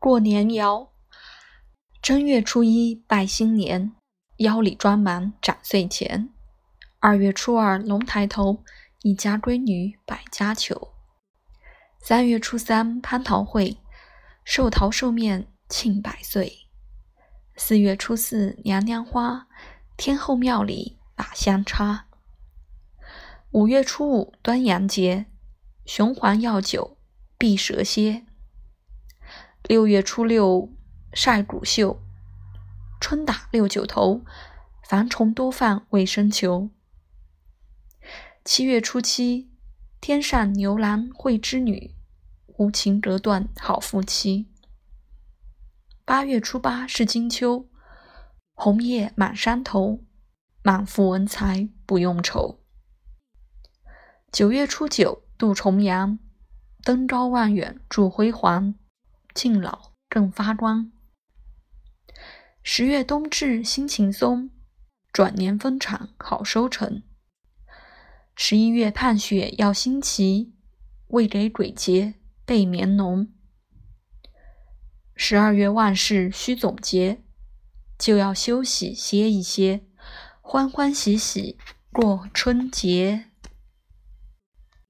过年谣。正月初一拜新年，腰里装满斩岁钱。二月初二龙抬头，一家闺女百家求。三月初三蟠桃会，寿桃寿面庆百岁。四月初四娘娘花，天后庙里把香插。五月初五端阳节，雄黄药酒避蛇蝎。六月初六晒谷秀，春打六九头，防虫多犯卫生球。七月初七，天上牛郎会织女，无情隔断好夫妻。八月初八是金秋，红叶满山头，满腹文才不用愁。九月初九度重阳，登高望远祝辉煌，敬老更发光。十月冬至心情松，转年丰产好收成。十一月盼雪要新奇，为给鬼节备棉农。十二月万事须总结，就要休息歇一歇，欢欢喜喜过春节。